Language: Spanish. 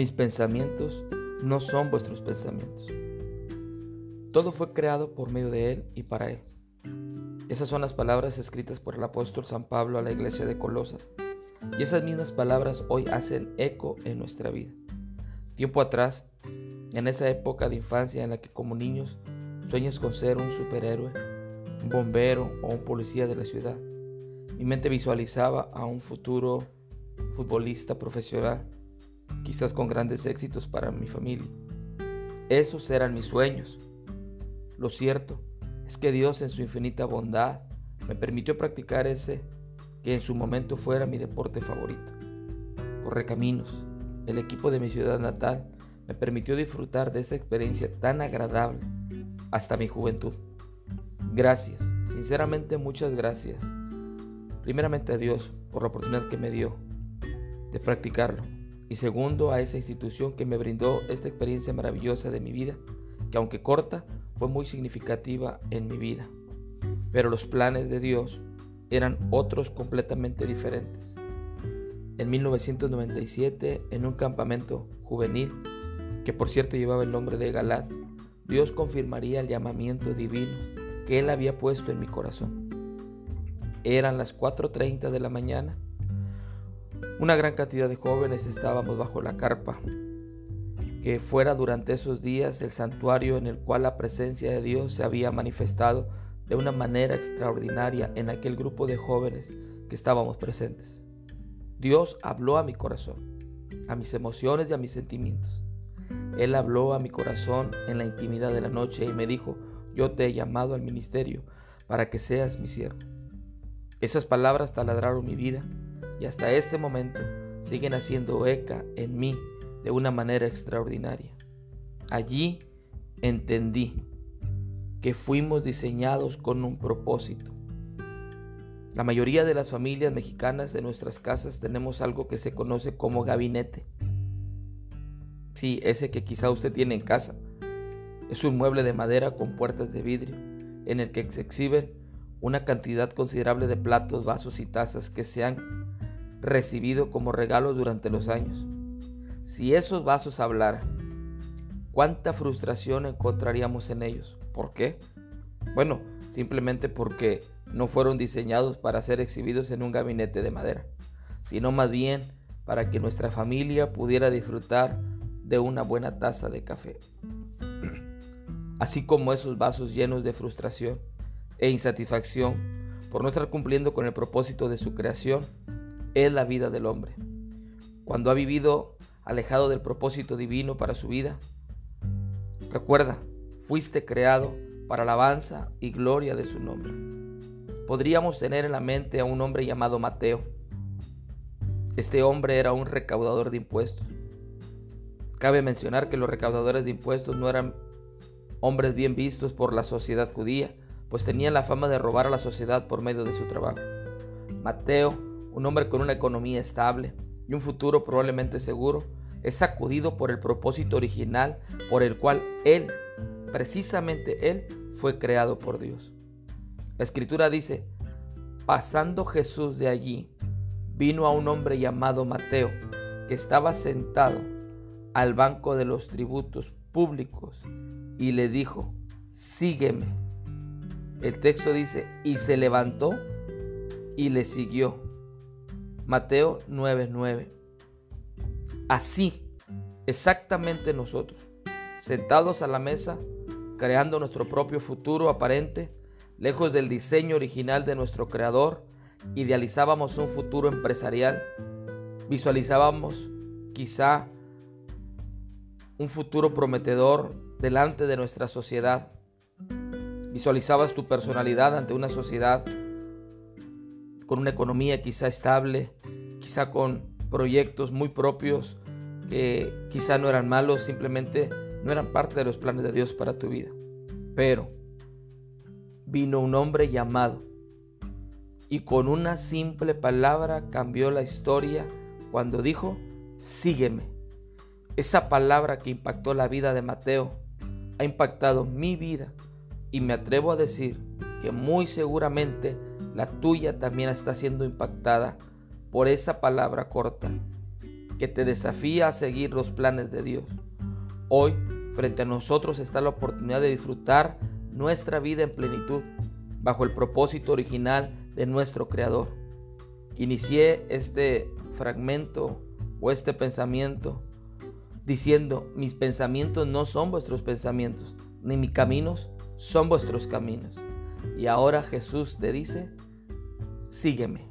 Mis pensamientos no son vuestros pensamientos. Todo fue creado por medio de Él y para Él. Esas son las palabras escritas por el apóstol San Pablo a la iglesia de Colosas. Y esas mismas palabras hoy hacen eco en nuestra vida. Tiempo atrás, en esa época de infancia en la que como niños sueñas con ser un superhéroe, un bombero o un policía de la ciudad, mi mente visualizaba a un futuro futbolista profesional, quizás con grandes éxitos para mi familia. Esos eran mis sueños. Lo cierto es que Dios en su infinita bondad me permitió practicar ese que en su momento fuera mi deporte favorito. Por Recaminos, el equipo de mi ciudad natal, me permitió disfrutar de esa experiencia tan agradable hasta mi juventud. Gracias, sinceramente muchas gracias. Primeramente a Dios por la oportunidad que me dio de practicarlo. Y segundo a esa institución que me brindó esta experiencia maravillosa de mi vida, que aunque corta, fue muy significativa en mi vida. Pero los planes de Dios eran otros completamente diferentes. En 1997, en un campamento juvenil, que por cierto llevaba el nombre de Galad, Dios confirmaría el llamamiento divino que Él había puesto en mi corazón. Eran las 4.30 de la mañana. Una gran cantidad de jóvenes estábamos bajo la carpa que fuera durante esos días el santuario en el cual la presencia de Dios se había manifestado de una manera extraordinaria en aquel grupo de jóvenes que estábamos presentes. Dios habló a mi corazón, a mis emociones y a mis sentimientos. Él habló a mi corazón en la intimidad de la noche y me dijo, yo te he llamado al ministerio para que seas mi siervo. Esas palabras taladraron mi vida y hasta este momento siguen haciendo eca en mí de una manera extraordinaria. Allí entendí que fuimos diseñados con un propósito. La mayoría de las familias mexicanas en nuestras casas tenemos algo que se conoce como gabinete. Sí, ese que quizá usted tiene en casa. Es un mueble de madera con puertas de vidrio en el que se exhiben una cantidad considerable de platos, vasos y tazas que se han recibido como regalos durante los años. Si esos vasos hablaran, ¿cuánta frustración encontraríamos en ellos? ¿Por qué? Bueno, simplemente porque no fueron diseñados para ser exhibidos en un gabinete de madera, sino más bien para que nuestra familia pudiera disfrutar de una buena taza de café. Así como esos vasos llenos de frustración e insatisfacción por no estar cumpliendo con el propósito de su creación, es la vida del hombre. Cuando ha vivido alejado del propósito divino para su vida. Recuerda, fuiste creado para alabanza y gloria de su nombre. Podríamos tener en la mente a un hombre llamado Mateo. Este hombre era un recaudador de impuestos. Cabe mencionar que los recaudadores de impuestos no eran hombres bien vistos por la sociedad judía, pues tenían la fama de robar a la sociedad por medio de su trabajo. Mateo, un hombre con una economía estable, y un futuro probablemente seguro, es sacudido por el propósito original por el cual Él, precisamente Él, fue creado por Dios. La escritura dice, pasando Jesús de allí, vino a un hombre llamado Mateo, que estaba sentado al banco de los tributos públicos, y le dijo, sígueme. El texto dice, y se levantó y le siguió. Mateo 9:9. Así, exactamente nosotros, sentados a la mesa, creando nuestro propio futuro aparente, lejos del diseño original de nuestro creador, idealizábamos un futuro empresarial, visualizábamos quizá un futuro prometedor delante de nuestra sociedad. Visualizabas tu personalidad ante una sociedad con una economía quizá estable, quizá con proyectos muy propios que quizá no eran malos, simplemente no eran parte de los planes de Dios para tu vida. Pero vino un hombre llamado y con una simple palabra cambió la historia cuando dijo, sígueme. Esa palabra que impactó la vida de Mateo ha impactado mi vida y me atrevo a decir que muy seguramente la tuya también está siendo impactada por esa palabra corta. que te desafía a seguir los planes de Dios. Hoy, frente a nosotros está la oportunidad de disfrutar nuestra vida en plenitud, bajo el propósito original de nuestro Creador. Inicié este fragmento o este pensamiento diciendo, mis pensamientos no son vuestros pensamientos, ni mis caminos son vuestros caminos. Y ahora Jesús te dice, sígueme.